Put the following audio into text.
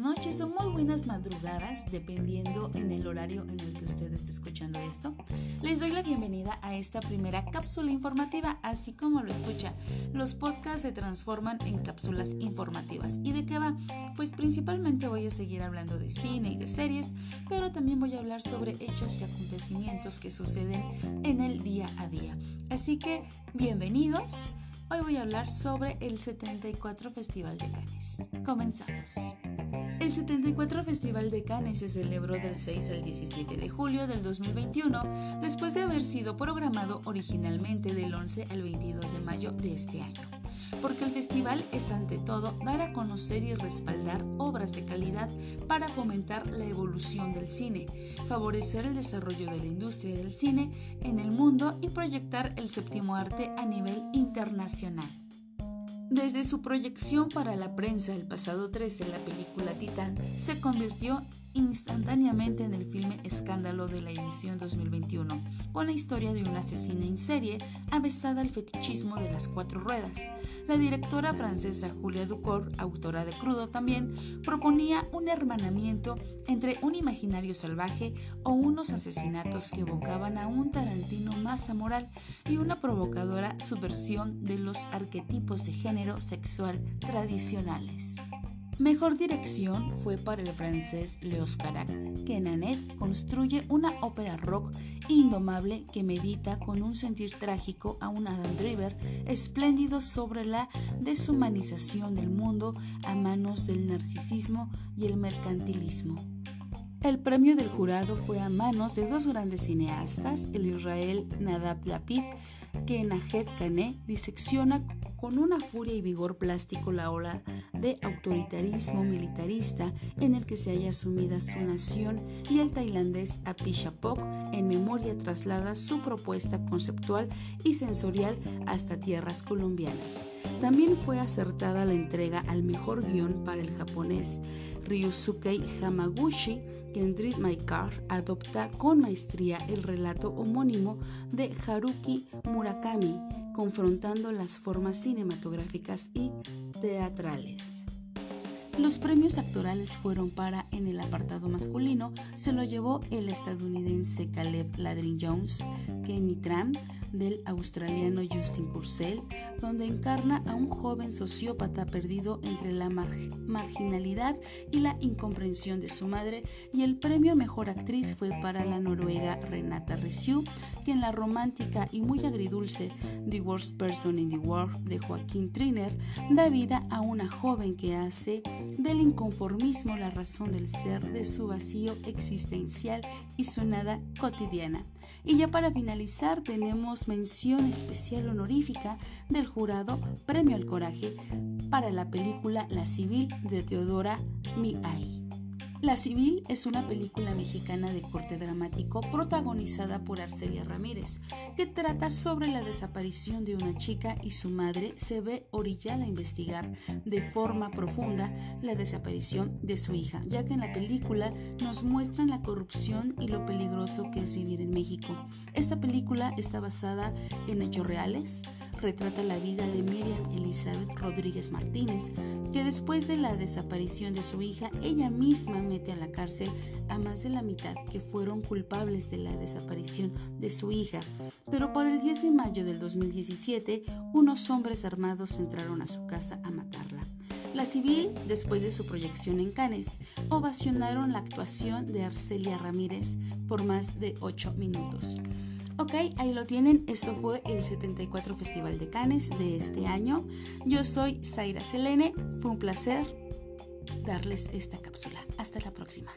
pasadas, dependiendo en el horario en el que usted esté escuchando esto. Les doy la bienvenida a esta primera cápsula informativa, así como lo escucha. Los podcasts se transforman en cápsulas informativas. ¿Y de qué va? Pues principalmente voy a seguir hablando de cine y de series, pero también voy a hablar sobre hechos y acontecimientos que suceden en el día a día. Así que, bienvenidos. Hoy voy a hablar sobre el 74 Festival de Cannes. Comenzamos. El 74 Festival de Cannes se celebró del 6 al 17 de julio del 2021, después de haber sido programado originalmente del 11 al 22 de mayo de este año porque el festival es ante todo dar a conocer y respaldar obras de calidad para fomentar la evolución del cine, favorecer el desarrollo de la industria del cine en el mundo y proyectar el séptimo arte a nivel internacional. Desde su proyección para la prensa el pasado 13, la película Titán se convirtió instantáneamente en el filme Escándalo de la edición 2021, con la historia de una asesina en serie avesada al fetichismo de las cuatro ruedas. La directora francesa Julia Ducour, autora de Crudo también, proponía un hermanamiento entre un imaginario salvaje o unos asesinatos que evocaban a un Tarantino más amoral y una provocadora subversión de los arquetipos de género sexual tradicionales. Mejor dirección fue para el francés Leos Carac, que en Annette construye una ópera rock indomable que medita con un sentir trágico a un Adam Driver espléndido sobre la deshumanización del mundo a manos del narcisismo y el mercantilismo. El premio del jurado fue a manos de dos grandes cineastas, el Israel Nadab Lapid, que en Ahed Kane disecciona con una furia y vigor plástico la ola de autoritarismo militarista en el que se haya sumida su nación y el tailandés Apishapok en memoria traslada su propuesta conceptual y sensorial hasta tierras colombianas. También fue acertada la entrega al mejor guion para el japonés Ryusuke Hamaguchi, My Car adopta con maestría el relato homónimo de Haruki Murakami, confrontando las formas cinematográficas y teatrales. Los premios actorales fueron para, en el apartado masculino, se lo llevó el estadounidense Caleb Ladrin Jones, Kenny Tram, del australiano Justin Kurzel, donde encarna a un joven sociópata perdido entre la marginalidad y la incomprensión de su madre, y el premio Mejor Actriz fue para la noruega Renata Risiu, que en la romántica y muy agridulce The Worst Person in the World de Joaquín Triner da vida a una joven que hace del inconformismo la razón del ser, de su vacío existencial y su nada cotidiana. Y ya para finalizar tenemos mención especial honorífica del jurado Premio al Coraje para la película La Civil de Teodora Miay. La Civil es una película mexicana de corte dramático protagonizada por Arcelia Ramírez, que trata sobre la desaparición de una chica y su madre se ve orillada a investigar de forma profunda la desaparición de su hija, ya que en la película nos muestran la corrupción y lo peligroso que es vivir en México. Esta película está basada en hechos reales, retrata la vida de Miriam Elizabeth Rodríguez Martínez, que después de la desaparición de su hija, ella misma mete a la cárcel a más de la mitad que fueron culpables de la desaparición de su hija. Pero por el 10 de mayo del 2017, unos hombres armados entraron a su casa a matarla. La civil, después de su proyección en Cannes, ovacionaron la actuación de Arcelia Ramírez por más de 8 minutos. Ok, ahí lo tienen. Eso fue el 74 Festival de Cannes de este año. Yo soy Zaira Selene. Fue un placer darles esta cápsula. Hasta la próxima.